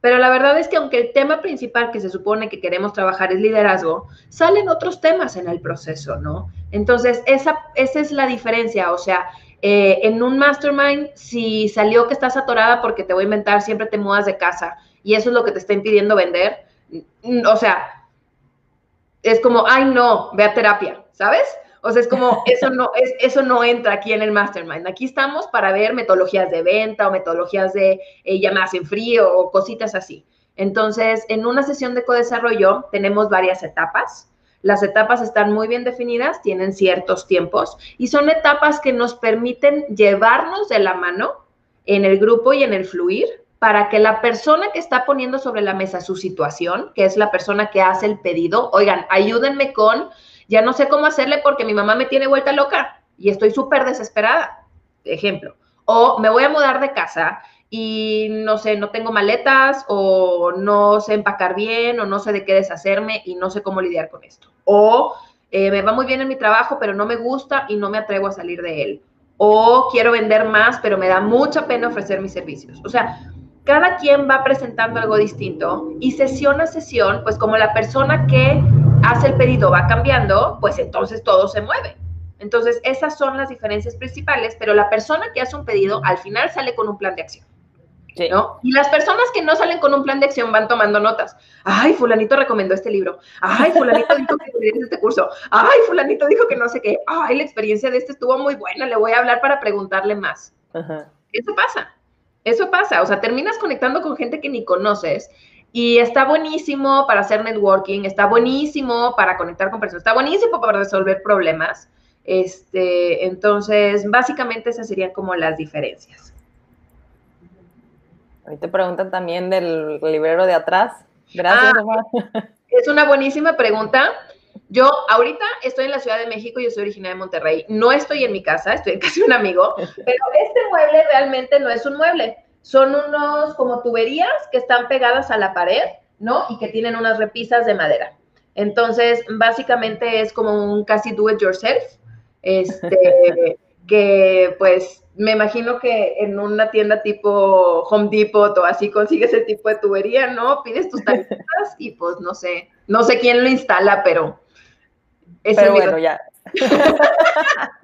Pero la verdad es que aunque el tema principal que se supone que queremos trabajar es liderazgo, salen otros temas en el proceso, ¿no? Entonces, esa, esa es la diferencia. O sea, eh, en un mastermind, si salió que estás atorada porque te voy a inventar, siempre te mudas de casa y eso es lo que te está impidiendo vender, o sea, es como, ay, no, ve a terapia, ¿sabes? O sea, es como, eso no, es, eso no entra aquí en el mastermind. Aquí estamos para ver metodologías de venta o metodologías de eh, llamadas en frío o cositas así. Entonces, en una sesión de co-desarrollo tenemos varias etapas. Las etapas están muy bien definidas, tienen ciertos tiempos y son etapas que nos permiten llevarnos de la mano en el grupo y en el fluir para que la persona que está poniendo sobre la mesa su situación, que es la persona que hace el pedido, oigan, ayúdenme con ya no sé cómo hacerle porque mi mamá me tiene vuelta loca y estoy súper desesperada, ejemplo. O me voy a mudar de casa y no sé, no tengo maletas o no sé empacar bien o no sé de qué deshacerme y no sé cómo lidiar con esto. O eh, me va muy bien en mi trabajo, pero no me gusta y no me atrevo a salir de él. O quiero vender más, pero me da mucha pena ofrecer mis servicios. O sea, cada quien va presentando algo distinto y sesión a sesión, pues como la persona que hace el pedido va cambiando, pues entonces todo se mueve. Entonces, esas son las diferencias principales, pero la persona que hace un pedido al final sale con un plan de acción. ¿no? Y las personas que no salen con un plan de acción van tomando notas. Ay, fulanito recomendó este libro. Ay, fulanito dijo que este curso. Ay, fulanito dijo que no sé qué. Ay, la experiencia de este estuvo muy buena. Le voy a hablar para preguntarle más. Eso pasa. Eso pasa. O sea, terminas conectando con gente que ni conoces y está buenísimo para hacer networking, está buenísimo para conectar con personas, está buenísimo para resolver problemas. Este, entonces, básicamente esas serían como las diferencias. Ahí te preguntan también del librero de atrás. Gracias, ah, Es una buenísima pregunta. Yo ahorita estoy en la Ciudad de México, yo soy originaria de Monterrey. No estoy en mi casa, estoy en casa de un amigo, pero este mueble realmente no es un mueble. Son unos como tuberías que están pegadas a la pared, ¿no? Y que tienen unas repisas de madera. Entonces, básicamente es como un casi do it yourself, este, que pues me imagino que en una tienda tipo Home Depot o así consigues ese tipo de tubería, ¿no? Pides tus tarjetas y pues no sé, no sé quién lo instala, pero... pero bueno, ya.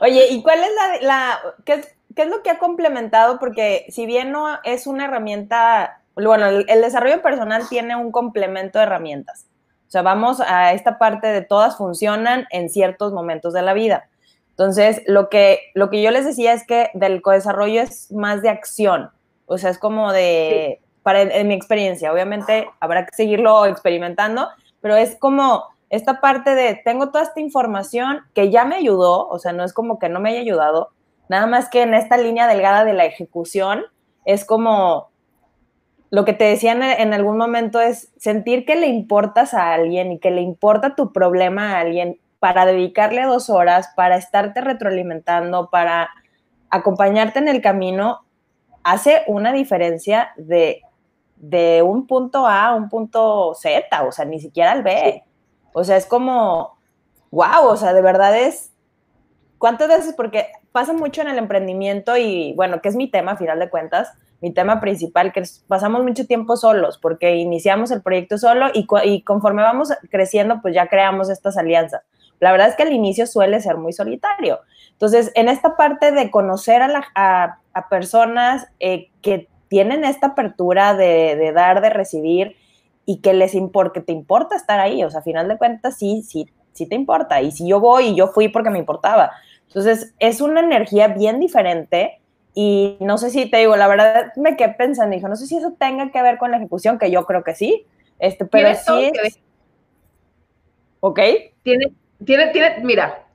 Oye, ¿y cuál es la, qué, es lo que ha complementado? Porque si bien no es una herramienta, bueno, el, el desarrollo personal tiene un complemento de herramientas. O sea, vamos a esta parte de todas funcionan en ciertos momentos de la vida entonces, lo que, lo que yo les decía es que del co-desarrollo es más de acción, o sea, es como de, para en, mi experiencia, obviamente habrá que seguirlo experimentando, pero es como esta parte de, tengo toda esta información que ya me ayudó, o sea, no es como que no me haya ayudado, nada más que en esta línea delgada de la ejecución, es como, lo que te decía en, algún momento es sentir que le importas a alguien y que le importa tu problema a alguien para dedicarle dos horas, para estarte retroalimentando, para acompañarte en el camino, hace una diferencia de, de un punto A a un punto Z, o sea, ni siquiera al B. O sea, es como, wow, o sea, de verdad es, ¿cuántas veces? Porque pasa mucho en el emprendimiento y bueno, que es mi tema a final de cuentas, mi tema principal, que pasamos mucho tiempo solos, porque iniciamos el proyecto solo y, conforme vamos creciendo, pues ya creamos estas alianzas. La verdad es que al inicio suele ser muy solitario. Entonces, en esta parte de conocer a, personas eh, que tienen esta apertura de, dar, de recibir y que les importa, que te importa estar ahí, o sea, a final de cuentas sí, sí, sí te importa. Y si yo voy y yo fui porque me importaba. Entonces, es una energía bien diferente y no sé si te digo, la verdad me quedé pensando, dijo, no sé si eso tenga que ver con la ejecución, que yo creo que sí, este, pero sí ¿Ok? Tiene, tiene, tiene, mira,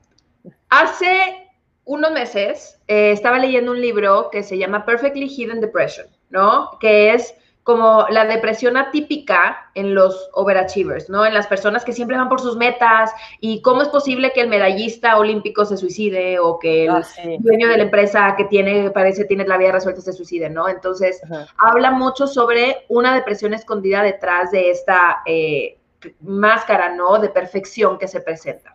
hace unos meses eh, estaba leyendo un libro que se llama Perfectly Hidden Depression, ¿no? Que es como la depresión atípica en los overachievers, ¿no? En las personas que siempre van por sus metas y cómo es posible que el medallista olímpico se suicide o que el ah, dueño de la empresa que tiene, parece tiene la vida resuelta se suicide, ¿no? Entonces, habla mucho sobre una depresión escondida detrás de esta eh, máscara, ¿no? De perfección que se presenta.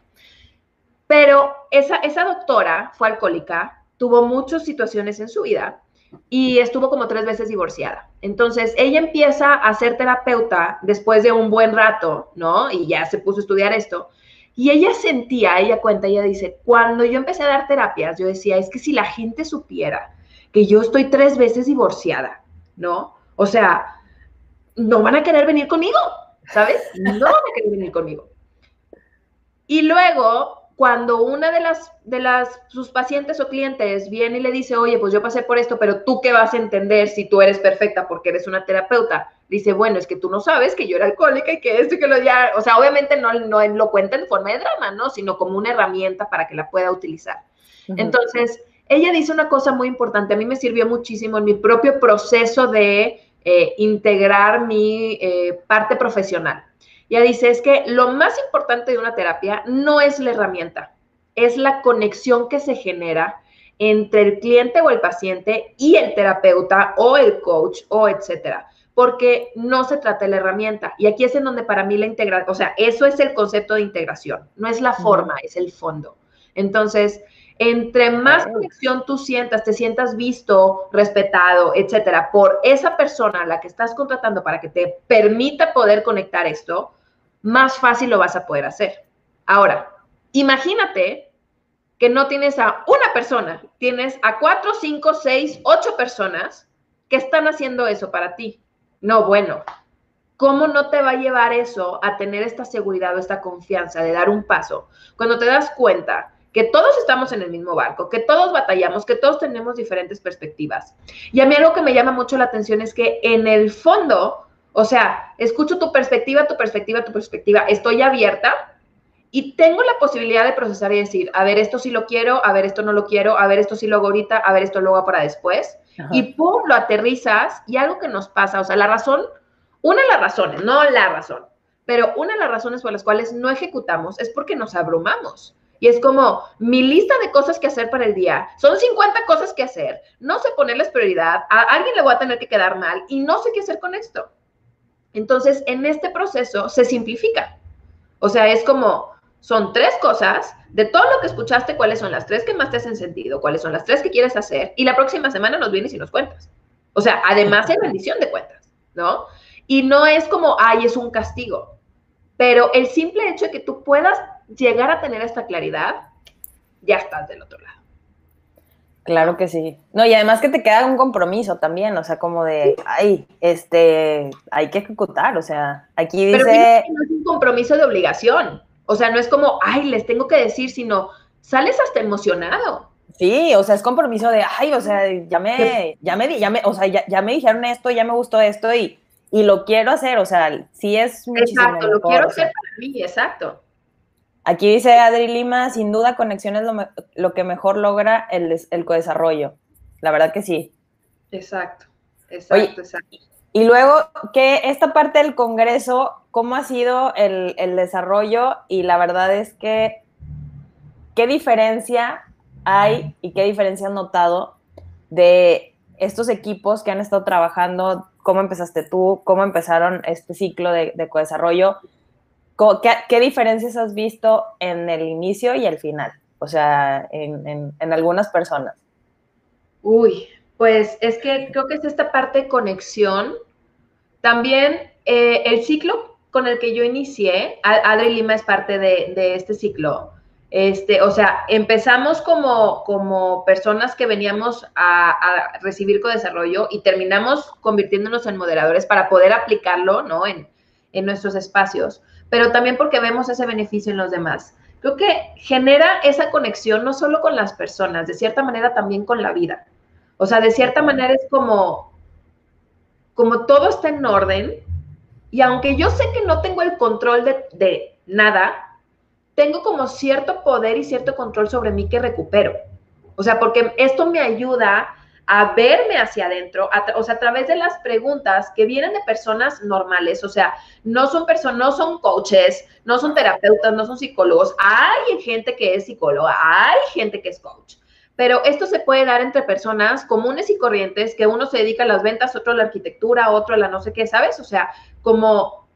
Pero esa, esa doctora fue alcohólica, tuvo muchas situaciones en su vida y estuvo como tres veces divorciada. Entonces, ella empieza a ser terapeuta después de un buen rato, ¿no? Y ya se puso a estudiar esto. Y ella sentía, ella cuenta, ella dice, cuando yo empecé a dar terapias, yo decía, es que si la gente supiera que yo estoy tres veces divorciada, ¿no? O sea, no van a querer venir conmigo, ¿sabes? No van a querer venir conmigo. Y luego, cuando una de las, de las, sus pacientes o clientes viene y le dice, oye, pues yo pasé por esto, pero tú qué vas a entender si tú eres perfecta porque eres una terapeuta, dice, bueno, es que tú no sabes que yo era alcohólica y que esto y que lo ya, o sea, obviamente no, no lo cuenta en forma de drama, ¿no? Sino como una herramienta para que la pueda utilizar. Entonces, ella dice una cosa muy importante, a mí me sirvió muchísimo en mi propio proceso de eh, integrar mi eh, parte profesional. Ya dice, es que lo más importante de una terapia no es la herramienta, es la conexión que se genera entre el cliente o el paciente y el terapeuta o el coach o etcétera porque no se trata de la herramienta. Y aquí es en donde para mí la integración, o sea, eso es el concepto de integración, no es la forma, es el fondo. Entonces, entre más conexión tú sientas, te sientas visto, respetado, etcétera, por esa persona a la que estás contratando para que te permita poder conectar esto, más fácil lo vas a poder hacer. Ahora, imagínate que no tienes a una persona, tienes a cuatro, cinco, seis, ocho personas que están haciendo eso para ti. No, bueno, ¿cómo no te va a llevar eso a tener esta seguridad o esta confianza de dar un paso? Cuando te das cuenta que todos estamos en el mismo barco, que todos batallamos, que todos tenemos diferentes perspectivas. Y a mí algo que me llama mucho la atención es que en el fondo, o sea, escucho tu perspectiva, tu perspectiva, tu perspectiva, estoy abierta y tengo la posibilidad de procesar y decir, a ver, esto sí lo quiero, a ver, esto no lo quiero, a ver, esto sí lo hago ahorita, a ver, esto lo hago para después y pum, lo aterrizas y algo que nos pasa, o sea, la razón, una de las razones, no la razón, pero una de las razones por las cuales no ejecutamos es porque nos abrumamos. Y es como mi lista de cosas que hacer para el día. Son 50 cosas que hacer. No sé ponerles prioridad. A alguien le voy a tener que quedar mal y no sé qué hacer con esto. Entonces, en este proceso se simplifica. O sea, es como, son tres cosas, de todo lo que escuchaste, cuáles son las tres que más te hacen sentido, cuáles son las tres que quieres hacer, y la próxima semana nos vienes y nos cuentas. O sea, además hay rendición de cuentas, ¿no? Y no es como, ay, es un castigo, pero el simple hecho de que tú puedas llegar a tener esta claridad, ya estás del otro lado. Claro que sí. No, y además que te queda un compromiso también, o sea, como de, ay, este, hay que ejecutar, o sea, aquí dice... Pero no es un compromiso de obligación, o sea, no es como, ay, les tengo que decir, sino sales hasta emocionado. Sí, o sea, es compromiso de, ay, o sea, ya me, ya me, ya me, o sea, ya, me dijeron esto, ya me gustó esto y, y lo quiero hacer, o sea, sí es Exacto, lo quiero hacer para mí, exacto. Aquí dice Adri Lima, sin duda conexión es lo, lo que mejor logra el, el co-desarrollo. La verdad que sí. Exacto, exacto, exacto. Y luego, que esta parte del Congreso, ¿cómo ha sido el, desarrollo? Y la verdad es que, ¿qué diferencia hay y qué diferencia han notado de estos equipos que han estado trabajando? ¿Cómo empezaste tú? ¿Cómo empezaron este ciclo de, de co-desarrollo? ¿Qué, ¿Qué, diferencias has visto en el inicio y el final? O sea, en, en algunas personas. Uy, pues es que creo que es esta parte de conexión. También eh, el ciclo con el que yo inicié, Adri Lima es parte de, este ciclo. Este, o sea, empezamos como, como personas que veníamos a, recibir co-desarrollo y terminamos convirtiéndonos en moderadores para poder aplicarlo, ¿no? En, en nuestros espacios, pero también porque vemos ese beneficio en los demás. Creo que genera esa conexión no solo con las personas, de cierta manera también con la vida. O sea, de cierta manera es como, como todo está en orden, y aunque yo sé que no tengo el control de, de nada, tengo como cierto poder y cierto control sobre mí que recupero. O sea, porque esto me ayuda a verme hacia adentro, o sea, a través de las preguntas que vienen de personas normales, o sea, no son personas, no son coaches, no son terapeutas, no son psicólogos, hay gente que es psicóloga, hay gente que es coach, pero esto se puede dar entre personas comunes y corrientes, que uno se dedica a las ventas, otro a la arquitectura, otro a la no sé qué, ¿sabes? O sea, como,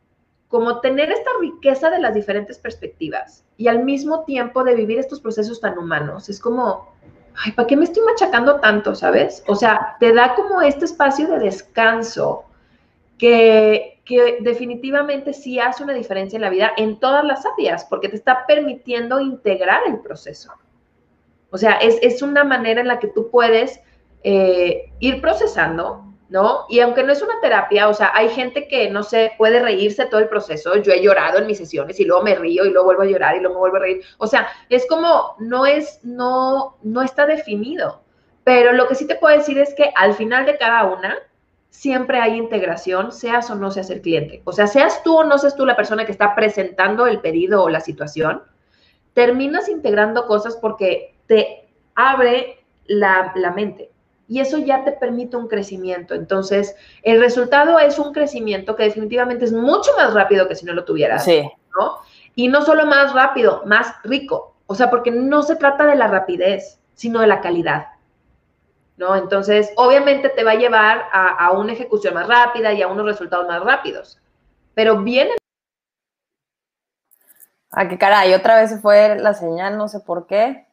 como tener esta riqueza de las diferentes perspectivas y al mismo tiempo de vivir estos procesos tan humanos. Es como, ay, ¿para qué me estoy machacando tanto, sabes? O sea, te da como este espacio de descanso que, que definitivamente sí hace una diferencia en la vida en todas las áreas, porque te está permitiendo integrar el proceso. O sea, es, una manera en la que tú puedes eh, ir procesando, ¿no? Y aunque no es una terapia, o sea, hay gente que, no sé, puede reírse todo el proceso. Yo he llorado en mis sesiones y luego me río y luego vuelvo a llorar y luego me vuelvo a reír. O sea, es como, no es, no, no está definido. Pero lo que sí te puedo decir es que al final de cada una, siempre hay integración, seas o no seas el cliente. O sea, seas tú o no seas tú la persona que está presentando el pedido o la situación, terminas integrando cosas porque te abre la, mente y eso ya te permite un crecimiento. Entonces, el resultado es un crecimiento que definitivamente es mucho más rápido que si no lo tuvieras. Sí. ¿no? Y no solo más rápido, más rico. O sea, porque no se trata de la rapidez, sino de la calidad. ¿No? Entonces, obviamente te va a llevar a, una ejecución más rápida y a unos resultados más rápidos. Pero viene. Ah, qué caray, otra vez se fue la señal, no sé por qué.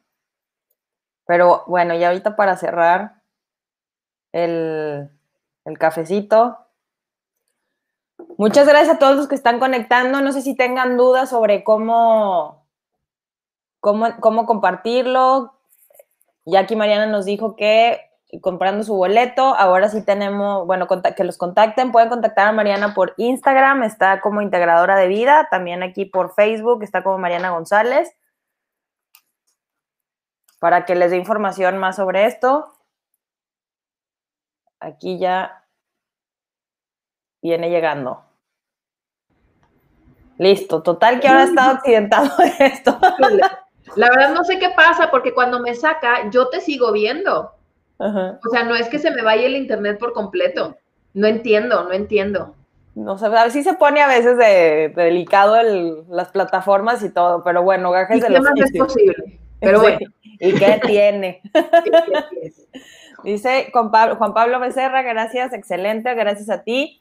Pero bueno, y ahorita para cerrar el, el cafecito. Muchas gracias a todos los que están conectando. No sé si tengan dudas sobre cómo, cómo, cómo compartirlo. Mariana nos dijo que comprando su boleto, ahora sí tenemos, bueno, que los contacten, pueden contactar a Mariana por Instagram, está como integradora de vida, también aquí por Facebook, está como Mariana González, para que les dé información más sobre esto. Aquí ya viene llegando. Listo, total que ahora está accidentado esto. La verdad no sé qué pasa porque cuando me saca yo te sigo viendo. O sea, no es que se me vaya el internet por completo. No entiendo, no entiendo. No sé, a ver si se pone a veces de, delicado el, las plataformas y todo, pero bueno, gajes de los más es posible? Pero bueno. ¿Y qué tiene? Dice Juan Pablo, Juan Pablo Becerra, gracias, excelente, gracias a ti.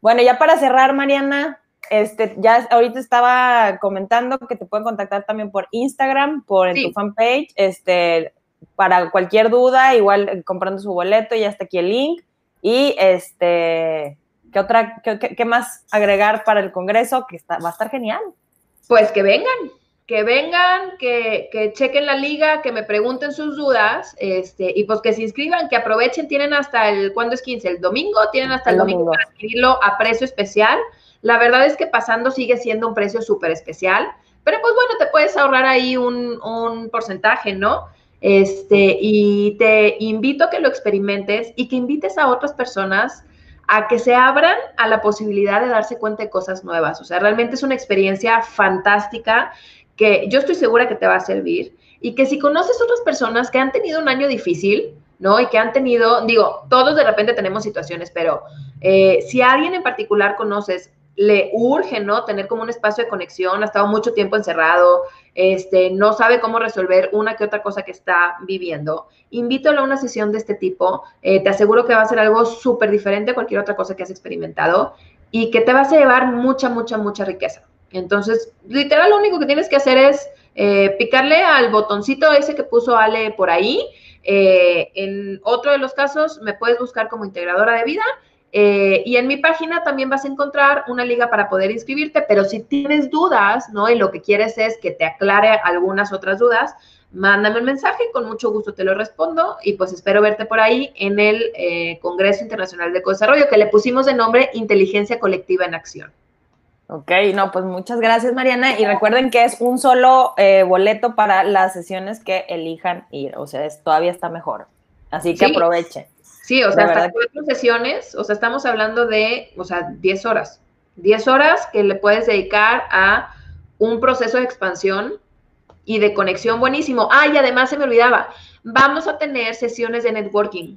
Bueno, ya para cerrar, Mariana, este, ya ahorita estaba comentando que te pueden contactar también por Instagram, por en tu fanpage, este, para cualquier duda, igual eh, comprando su boleto, ya está aquí el link. Y este, ¿qué otra, qué, más agregar para el Congreso? Que está, va a estar genial. Pues que vengan, que vengan, que, que, chequen la liga, que me pregunten sus dudas, este, y pues que se inscriban, que aprovechen, tienen hasta el, ¿cuándo es 15? El domingo, tienen hasta el, domingo. para adquirirlo a precio especial. La verdad es que pasando sigue siendo un precio súper especial, pero pues bueno, te puedes ahorrar ahí un, un porcentaje, ¿no? Este, y te invito a que lo experimentes y que invites a otras personas a que se abran a la posibilidad de darse cuenta de cosas nuevas. O sea, realmente es una experiencia fantástica que yo estoy segura que te va a servir y que si conoces otras personas que han tenido un año difícil, ¿no? Y que han tenido, digo, todos de repente tenemos situaciones, pero eh, si alguien en particular conoces, le urge, ¿no? Tener como un espacio de conexión, ha estado mucho tiempo encerrado, este, no sabe cómo resolver una que otra cosa que está viviendo. Invítalo a una sesión de este tipo, eh, te aseguro que va a ser algo súper diferente a cualquier otra cosa que has experimentado y que te vas a llevar mucha, mucha, mucha riqueza. Entonces, literal, lo único que tienes que hacer es eh, picarle al botoncito ese que puso Ale por ahí. Eh, en otro de los casos, me puedes buscar como integradora de vida. Eh, y en mi página también vas a encontrar una liga para poder inscribirte, pero si tienes dudas, ¿no? Y lo que quieres es que te aclare algunas otras dudas, mándame un mensaje, con mucho gusto te lo respondo y pues espero verte por ahí en el Congreso Internacional de Desarrollo que le pusimos de nombre Inteligencia Colectiva en Acción. Ok, no, pues muchas gracias Mariana y recuerden que es un solo eh, boleto para las sesiones que elijan ir, o sea, es, todavía está mejor, así que aprovechen. Sí, o sea, hasta cuatro sesiones, o sea, estamos hablando de, o sea, 10 horas, 10 horas que le puedes dedicar a un proceso de expansión y de conexión buenísimo. Ah, y además se me olvidaba, vamos a tener sesiones de networking.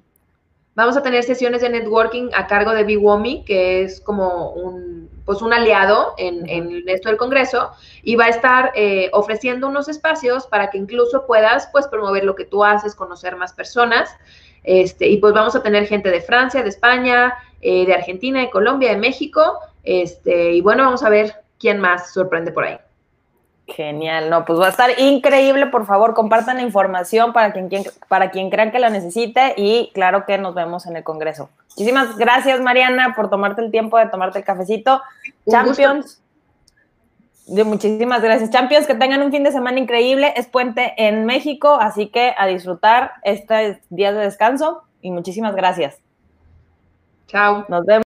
Vamos a tener sesiones de networking a cargo de Biwomi, que es como un, pues un aliado en, en esto del Congreso, y va a estar eh, ofreciendo unos espacios para que incluso puedas pues promover lo que tú haces, conocer más personas. Este, y pues vamos a tener gente de Francia, de España, eh, de Argentina, de Colombia, de México. Este, y bueno, vamos a ver quién más sorprende por ahí. Genial, no, pues va a estar increíble, por favor, compartan la información para quien, para quien crean que la necesite y claro que nos vemos en el Congreso. Muchísimas gracias, Mariana, por tomarte el tiempo de tomarte el cafecito. Champions, de muchísimas gracias. Champions, que tengan un fin de semana increíble. Es puente en México, así que a disfrutar este día de descanso y muchísimas gracias. Chao. Nos vemos.